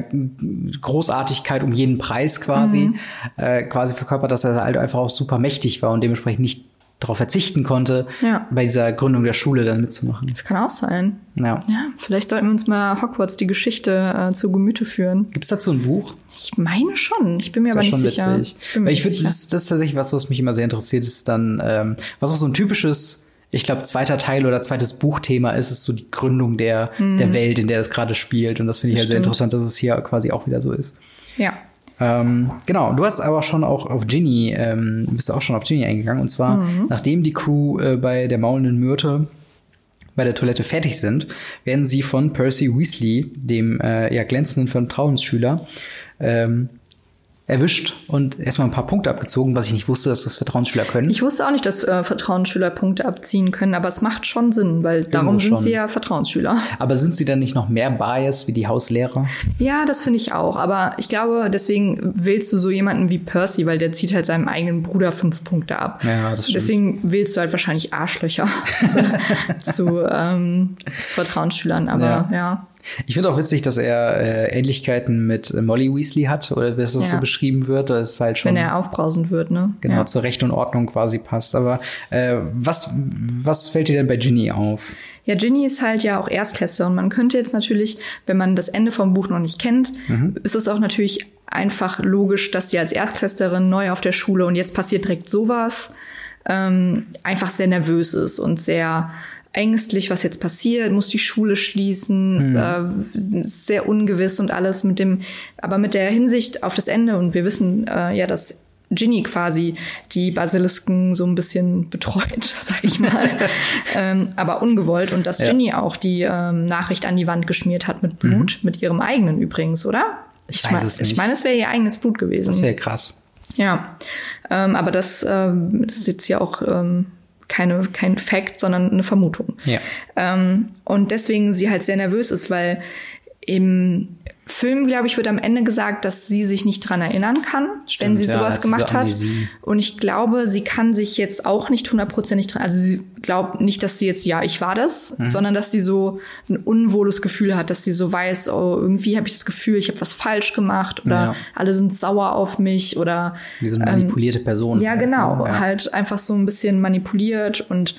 Großartigkeit um jeden Preis quasi, mhm. äh, quasi verkörpert, dass er halt einfach auch super mächtig war und dementsprechend nicht darauf verzichten konnte, ja. bei dieser Gründung der Schule dann mitzumachen. Das kann auch sein. Ja. ja vielleicht sollten wir uns mal Hogwarts die Geschichte äh, zu Gemüte führen. Gibt es dazu ein Buch? Ich meine schon. Ich bin mir das aber nicht schon sicher. Witzig. Ich, ich finde, das, das ist tatsächlich was, was mich immer sehr interessiert, ist dann, ähm, was auch so ein typisches ich glaube, zweiter Teil oder zweites Buchthema ist es so die Gründung der, mhm. der Welt, in der es gerade spielt. Und das finde ich das halt sehr interessant, dass es hier quasi auch wieder so ist. Ja. Ähm, genau, du hast aber schon auch auf Ginny, ähm, bist auch schon auf Ginny eingegangen. Und zwar, mhm. nachdem die Crew äh, bei der maulenden Myrte bei der Toilette fertig sind, werden sie von Percy Weasley, dem äh, ja glänzenden Vertrauensschüler, ähm, erwischt und erstmal ein paar Punkte abgezogen, was ich nicht wusste, dass das Vertrauensschüler können. Ich wusste auch nicht, dass äh, Vertrauensschüler Punkte abziehen können, aber es macht schon Sinn, weil Irgendwo darum sind schon. sie ja Vertrauensschüler. Aber sind sie dann nicht noch mehr biased wie die Hauslehrer? Ja, das finde ich auch. Aber ich glaube, deswegen wählst du so jemanden wie Percy, weil der zieht halt seinem eigenen Bruder fünf Punkte ab. Ja, das stimmt. Deswegen wählst du halt wahrscheinlich Arschlöcher zu, zu, ähm, zu Vertrauensschülern. Aber ja. ja. Ich finde auch witzig, dass er äh, Ähnlichkeiten mit Molly Weasley hat, oder wie es ja. so beschrieben wird. Das ist halt schon. Wenn er aufbrausend wird, ne? Genau, ja. zur Recht und Ordnung quasi passt. Aber äh, was, was fällt dir denn bei Ginny auf? Ja, Ginny ist halt ja auch Erstklässler und man könnte jetzt natürlich, wenn man das Ende vom Buch noch nicht kennt, mhm. ist es auch natürlich einfach logisch, dass sie als Erstklässlerin neu auf der Schule und jetzt passiert direkt sowas, ähm, einfach sehr nervös ist und sehr ängstlich, was jetzt passiert, muss die Schule schließen, mhm. äh, sehr ungewiss und alles mit dem, aber mit der Hinsicht auf das Ende und wir wissen äh, ja, dass Ginny quasi die Basilisken so ein bisschen betreut, sag ich mal, ähm, aber ungewollt und dass ja. Ginny auch die ähm, Nachricht an die Wand geschmiert hat mit Blut, mhm. mit ihrem eigenen übrigens, oder? Ich, ich weiß es nicht. Ich meine, es wäre ihr eigenes Blut gewesen. Das wäre krass. Ja, ähm, aber das, ähm, das ist jetzt ja auch ähm, keine, kein Fact, sondern eine Vermutung. Ja. Ähm, und deswegen sie halt sehr nervös ist, weil im Film, glaube ich, wird am Ende gesagt, dass sie sich nicht dran erinnern kann, Stimmt, wenn sie sowas ja, gemacht hat. Und ich glaube, sie kann sich jetzt auch nicht hundertprozentig dran, also sie glaubt nicht, dass sie jetzt, ja, ich war das, mhm. sondern dass sie so ein unwohles Gefühl hat, dass sie so weiß, oh, irgendwie habe ich das Gefühl, ich habe was falsch gemacht oder ja. alle sind sauer auf mich oder wie so eine manipulierte ähm, Person. Ja, genau, ja. halt einfach so ein bisschen manipuliert und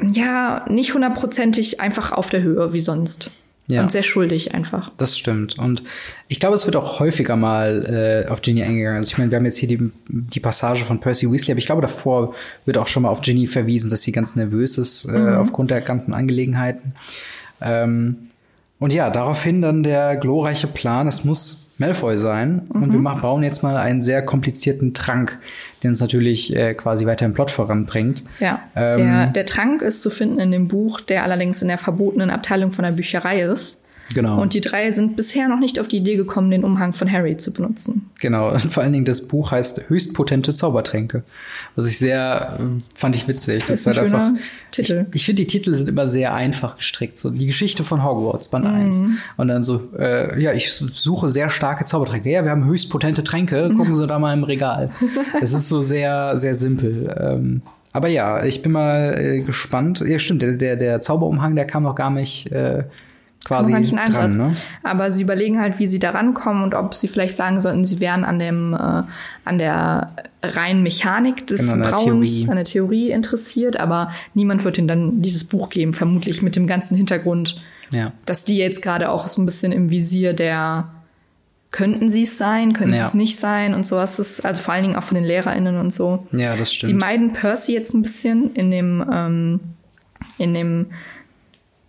ja, nicht hundertprozentig einfach auf der Höhe wie sonst. Ja. Und sehr schuldig einfach. Das stimmt. Und ich glaube, es wird auch häufiger mal äh, auf Ginny eingegangen. Also ich meine, wir haben jetzt hier die, die Passage von Percy Weasley, aber ich glaube, davor wird auch schon mal auf Ginny verwiesen, dass sie ganz nervös ist äh, mhm. aufgrund der ganzen Angelegenheiten. Ähm, Und ja, daraufhin dann der glorreiche Plan, es muss Malfoy sein. Mhm. Und wir machen, bauen jetzt mal einen sehr komplizierten Trank, den uns natürlich äh, quasi weiter im Plot voranbringt. Ja, ähm, der, der Trank ist zu finden in dem Buch, der allerdings in der verbotenen Abteilung von der Bücherei ist. Genau. Und die drei sind bisher noch nicht auf die Idee gekommen, den Umhang von Harry zu benutzen. Genau. Und vor allen Dingen das Buch heißt Höchstpotente Zaubertränke. Was ich sehr, äh, fand ich witzig. Das, ist ein halt schöner Titel. Ich, ich finde, die Titel sind immer sehr einfach gestrickt. So die Geschichte von Hogwarts, Band mhm. 1. Und dann so, äh, ja, ich suche sehr starke Zaubertränke. Ja, wir haben höchstpotente Tränke. Gucken Sie da mal im Regal. Es ist so sehr, sehr simpel. Ähm, aber ja, ich bin mal äh, gespannt. Ja, stimmt, der, der, der Zauberumhang, der kam noch gar nicht äh, quasi dran. Ne? Aber sie überlegen halt, wie sie da rankommen und ob sie vielleicht sagen sollten, sie wären an dem äh, an der reinen Mechanik des genau, Brauens, Theorie. an der Theorie interessiert, aber niemand wird ihnen dann dieses Buch geben, vermutlich mit dem ganzen Hintergrund, ja. dass die jetzt gerade auch so ein bisschen im Visier der könnten sie es sein, können ja. sie es nicht sein und sowas ist, also vor allen Dingen auch von den LehrerInnen und so. Ja, das stimmt. Sie meiden Percy jetzt ein bisschen in dem, ähm, in dem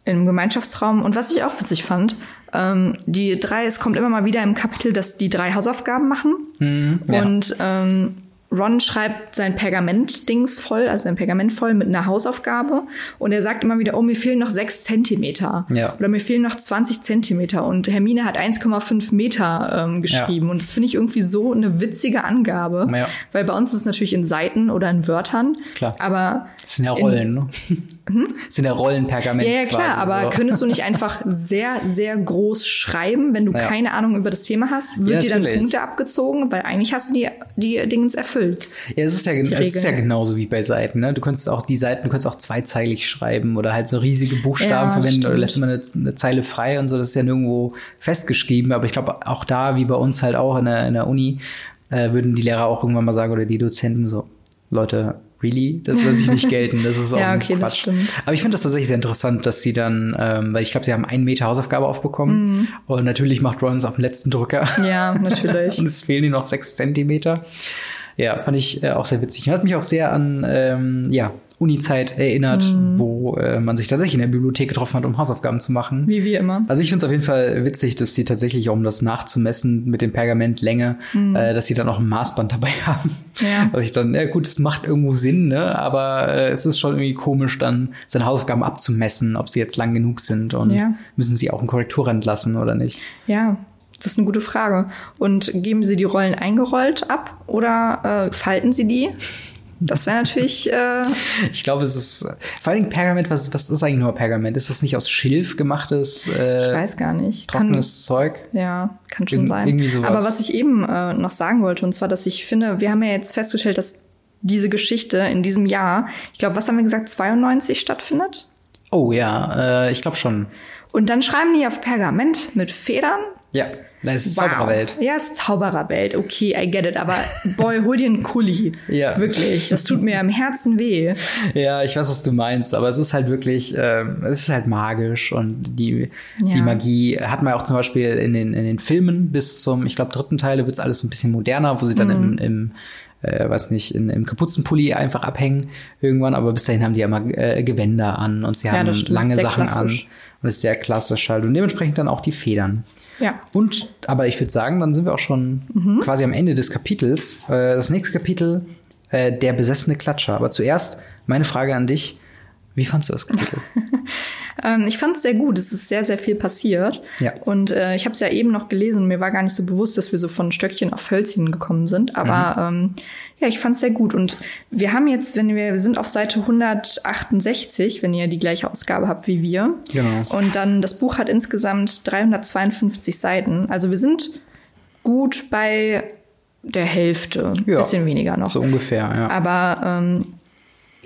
im Gemeinschaftsraum. Und was ich auch witzig fand, ähm, die drei, es kommt immer mal wieder im Kapitel, dass die drei Hausaufgaben machen. Mhm, ja. Und ähm, Ron schreibt sein Pergament-Dings voll, also sein Pergament voll mit einer Hausaufgabe. Und er sagt immer wieder, oh, mir fehlen noch sechs Zentimeter. Ja. Oder mir fehlen noch 20 Zentimeter. Und Hermine hat 1,5 Meter ähm, geschrieben. Ja. Und das finde ich irgendwie so eine witzige Angabe. Ja. Weil bei uns ist es natürlich in Seiten oder in Wörtern. Klar. Aber. Das sind ja Rollen, ne? Hm? Das sind ja Rollenpergament. Ja, ja, klar. aber so. könntest du nicht einfach sehr, sehr groß schreiben, wenn du keine Ahnung über das Thema hast? Wird dir dann Punkte abgezogen? Weil eigentlich hast du die, die Dingens erfüllt. Ja, es ist ja, es ist ja genauso wie bei Seiten. Ne? Du könntest auch die Seiten, du kannst auch zweizeilig schreiben oder halt so riesige Buchstaben ja, verwenden oder lässt immer eine, eine, Zeile frei und so. Das ist ja nirgendwo festgeschrieben. Aber ich glaube, auch da, wie bei uns halt auch in der, in der Uni, äh, würden die Lehrer auch irgendwann mal sagen oder die Dozenten so, Leute, really? Das lasse ich nicht gelten. Das ist auch ja, okay, Quatsch. Das stimmt. Aber ich finde das tatsächlich sehr interessant, dass sie dann, ähm, weil ich glaube, sie haben einen Meter Hausaufgabe aufbekommen. Mhm. Und natürlich macht Ron es auf dem letzten Drücker. Ja, natürlich. und es fehlen ihnen noch sechs Zentimeter. Ja, fand ich äh, auch sehr witzig. Und hat mich auch sehr an ähm, ja, Uni-Zeit erinnert, mhm. wo äh, man sich tatsächlich in der Bibliothek getroffen hat, um Hausaufgaben zu machen. Wie wir immer. Also ich finde es auf jeden Fall witzig, dass sie tatsächlich, um das nachzumessen mit dem Pergamentlänge, mhm. äh, dass sie dann auch ein Maßband dabei haben. Ja. Was ich dann, ja gut, es macht irgendwo Sinn, ne? aber äh, es ist schon irgendwie komisch, dann seine Hausaufgaben abzumessen, ob sie jetzt lang genug sind und ja. müssen sie auch einen Korrekturrand lassen oder nicht. Ja, das ist eine gute Frage. Und geben Sie die Rollen eingerollt ab oder äh, falten Sie die? Das wäre natürlich. Äh ich glaube, es ist vor allem Pergament. Was, was ist eigentlich nur Pergament? Ist das nicht aus Schilf gemachtes? Äh, ich weiß gar nicht. Trockenes kann, Zeug? Ja, kann schon Ir sein. Irgendwie sowas. Aber was ich eben äh, noch sagen wollte, und zwar, dass ich finde, wir haben ja jetzt festgestellt, dass diese Geschichte in diesem Jahr, ich glaube, was haben wir gesagt, 92 stattfindet? Oh ja, äh, ich glaube schon. Und dann schreiben die auf Pergament mit Federn ja, das ist wow. Zaubererwelt. Ja, es ist Zaubererwelt. Okay, I get it. Aber boy, hol dir einen Kuli. ja. Wirklich. Das tut mir im Herzen weh. Ja, ich weiß, was du meinst. Aber es ist halt wirklich, äh, es ist halt magisch. Und die, ja. die Magie hat man auch zum Beispiel in den, in den Filmen bis zum, ich glaube, dritten Teil wird es alles ein bisschen moderner, wo sie dann mhm. im, im äh, weiß nicht, in, im Kapuzenpulli einfach abhängen irgendwann, aber bis dahin haben die ja immer äh, Gewänder an und sie haben ja, lange Sachen klassisch. an und ist sehr klassisch halt und dementsprechend dann auch die Federn. Ja. Und, aber ich würde sagen, dann sind wir auch schon mhm. quasi am Ende des Kapitels. Äh, das nächste Kapitel, äh, der besessene Klatscher. Aber zuerst meine Frage an dich. Wie fandst du das Kapitel? ähm, ich fand es sehr gut. Es ist sehr, sehr viel passiert. Ja. Und äh, ich habe es ja eben noch gelesen und mir war gar nicht so bewusst, dass wir so von Stöckchen auf Hölzchen gekommen sind. Aber mhm. ähm, ja, ich fand es sehr gut. Und wir haben jetzt, wenn wir, wir sind auf Seite 168, wenn ihr die gleiche Ausgabe habt wie wir. Genau. Und dann, das Buch hat insgesamt 352 Seiten. Also wir sind gut bei der Hälfte, ja, bisschen weniger noch. So ungefähr, ja. Aber ähm,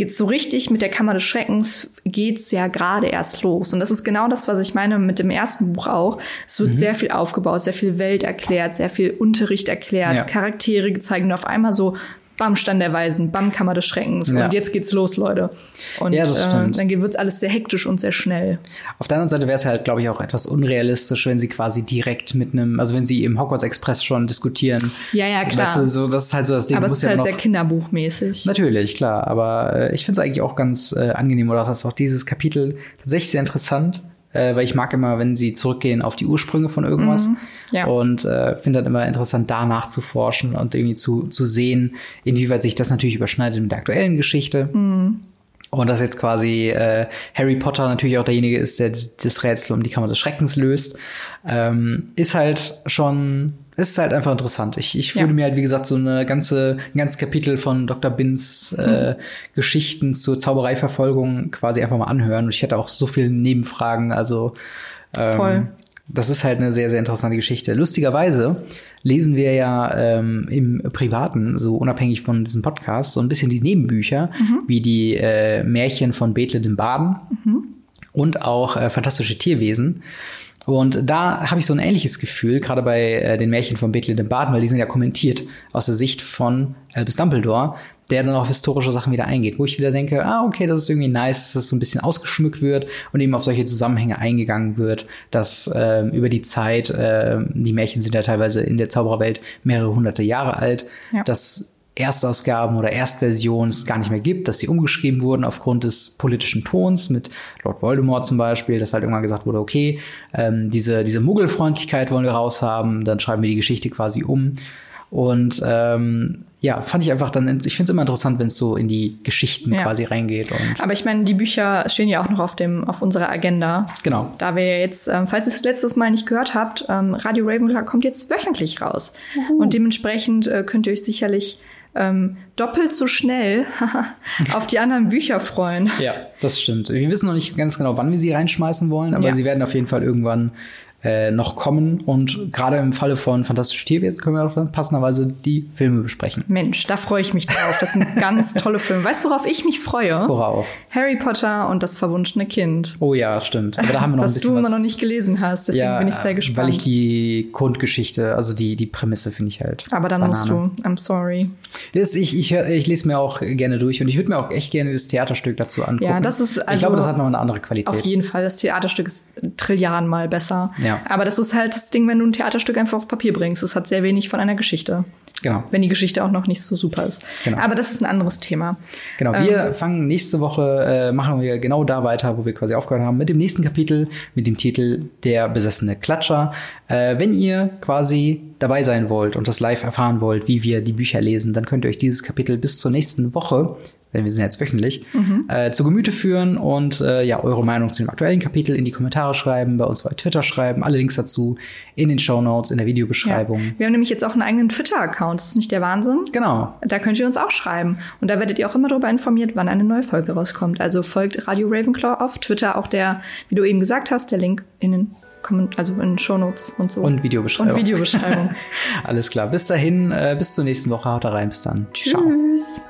jetzt so richtig mit der Kammer des Schreckens geht's ja gerade erst los. Und das ist genau das, was ich meine mit dem ersten Buch auch. Es wird mhm. sehr viel aufgebaut, sehr viel Welt erklärt, sehr viel Unterricht erklärt, ja. Charaktere gezeigt und auf einmal so Bam, Stand der Weisen, Bam, Kammer des Schreckens. Ja. Und jetzt geht's los, Leute. Und ja, das stimmt. Äh, dann wird's alles sehr hektisch und sehr schnell. Auf der anderen Seite wäre es halt, glaube ich, auch etwas unrealistisch, wenn sie quasi direkt mit einem, also wenn sie im Hogwarts Express schon diskutieren. Ja, ja, klar. Weißt du, so, das ist halt so das Ding. Aber es ist ja halt sehr kinderbuchmäßig. Natürlich, klar. Aber äh, ich finde es eigentlich auch ganz äh, angenehm oder dass auch dieses Kapitel tatsächlich sehr interessant äh, weil ich mag immer, wenn sie zurückgehen auf die Ursprünge von irgendwas. Mhm, ja. Und äh, finde dann immer interessant, da nachzuforschen und irgendwie zu, zu sehen, inwieweit sich das natürlich überschneidet mit der aktuellen Geschichte. Mhm. Und dass jetzt quasi äh, Harry Potter natürlich auch derjenige ist, der das, das Rätsel um die Kammer des Schreckens löst, ähm, ist halt schon, ist halt einfach interessant. Ich, ich würde Ja. mir halt, wie gesagt, so eine ganze, ein ganzes Kapitel von Dr. Bins äh, Geschichten zur Zaubereiverfolgung quasi einfach mal anhören. Und ich hätte auch so viele Nebenfragen, also ähm, Voll. das ist halt eine sehr, sehr interessante Geschichte. Lustigerweise lesen wir ja ähm, im Privaten, so unabhängig von diesem Podcast, so ein bisschen die Nebenbücher, wie die äh, Märchen von Bethel dem Baden und auch äh, fantastische Tierwesen. Und da habe ich so ein ähnliches Gefühl, gerade bei äh, den Märchen von Bethel dem Baden, weil die sind ja kommentiert aus der Sicht von Albus Dumbledore, der dann auf historische Sachen wieder eingeht, wo ich wieder denke, ah, okay, das ist irgendwie nice, dass das so ein bisschen ausgeschmückt wird und eben auf solche Zusammenhänge eingegangen wird, dass ähm, über die Zeit, äh, die Märchen sind ja teilweise in der Zaubererwelt mehrere hunderte Jahre alt, Ja. dass Erstausgaben oder Erstversionen es gar nicht mehr gibt, dass sie umgeschrieben wurden aufgrund des politischen Tons mit Lord Voldemort zum Beispiel, dass halt irgendwann gesagt wurde, okay, ähm, diese, diese Muggelfreundlichkeit wollen wir raushaben, dann schreiben wir die Geschichte quasi um. Und ähm, ja, fand ich einfach dann, ich finde es immer interessant, wenn es so in die Geschichten Ja. quasi reingeht. Aber ich meine, die Bücher stehen ja auch noch auf dem auf unserer Agenda. genau. Da wir jetzt, ähm, falls ihr es letztes Mal nicht gehört habt, ähm, Radio Ravenclaw kommt jetzt wöchentlich raus. Und dementsprechend äh, könnt ihr euch sicherlich ähm, doppelt so schnell auf die anderen Bücher freuen. Ja, das stimmt. Wir wissen noch nicht ganz genau, wann wir sie reinschmeißen wollen, aber Ja. sie werden auf jeden Fall irgendwann äh, noch kommen. Und gerade im Falle von Fantastische Tierwesen können wir auch dann passenderweise die Filme besprechen. Mensch, da freue ich mich drauf. Das sind ganz tolle Filme. Weißt du, worauf ich mich freue? Worauf? Harry Potter und das verwunschene Kind. Oh ja, stimmt. Aber da haben wir noch ein was bisschen du immer was. noch nicht gelesen hast. Deswegen ja, bin ich sehr gespannt. Weil ich die Grundgeschichte, also die, die Prämisse finde ich halt. Aber dann Banane. musst du. I'm sorry. Das, ich, ich, ich lese mir auch gerne durch und ich würde mir auch echt gerne das Theaterstück dazu angucken. Ja, das ist ich also glaube, das hat noch eine andere Qualität. Auf jeden Fall. Das Theaterstück ist Trilliarden mal besser. Ja. Aber das ist halt das Ding, wenn du ein Theaterstück einfach auf Papier bringst. Es hat sehr wenig von einer Geschichte. Genau. Wenn die Geschichte auch noch nicht so super ist. Genau. Aber das ist ein anderes Thema. Genau, Ähm. wir fangen nächste Woche, äh, machen wir genau da weiter, wo wir quasi aufgehört haben, mit dem nächsten Kapitel, mit dem Titel Der besessene Klatscher. Äh, wenn ihr quasi dabei sein wollt und das live erfahren wollt, wie wir die Bücher lesen, dann könnt ihr euch dieses Kapitel bis zur nächsten Woche, denn wir sind jetzt wöchentlich, Mhm. äh, zu Gemüte führen und äh, ja, eure Meinung zu dem aktuellen Kapitel in die Kommentare schreiben, bei uns bei Twitter schreiben, alle Links dazu in den Show Notes, in der Ja. Videobeschreibung. Wir haben nämlich jetzt auch einen eigenen Twitter-Account. Das ist nicht der Wahnsinn. Genau. Da könnt ihr uns auch schreiben. Und da werdet ihr auch immer darüber informiert, wann eine neue Folge rauskommt. Also folgt Radio Ravenclaw auf Twitter. Auch der, wie du eben gesagt hast, der Link in den also in den Shownotes und so. Und Videobeschreibung. Und Videobeschreibung. Alles klar. Bis dahin, äh, bis zur nächsten Woche. Haut da rein. Bis dann. Ciao. Tschüss.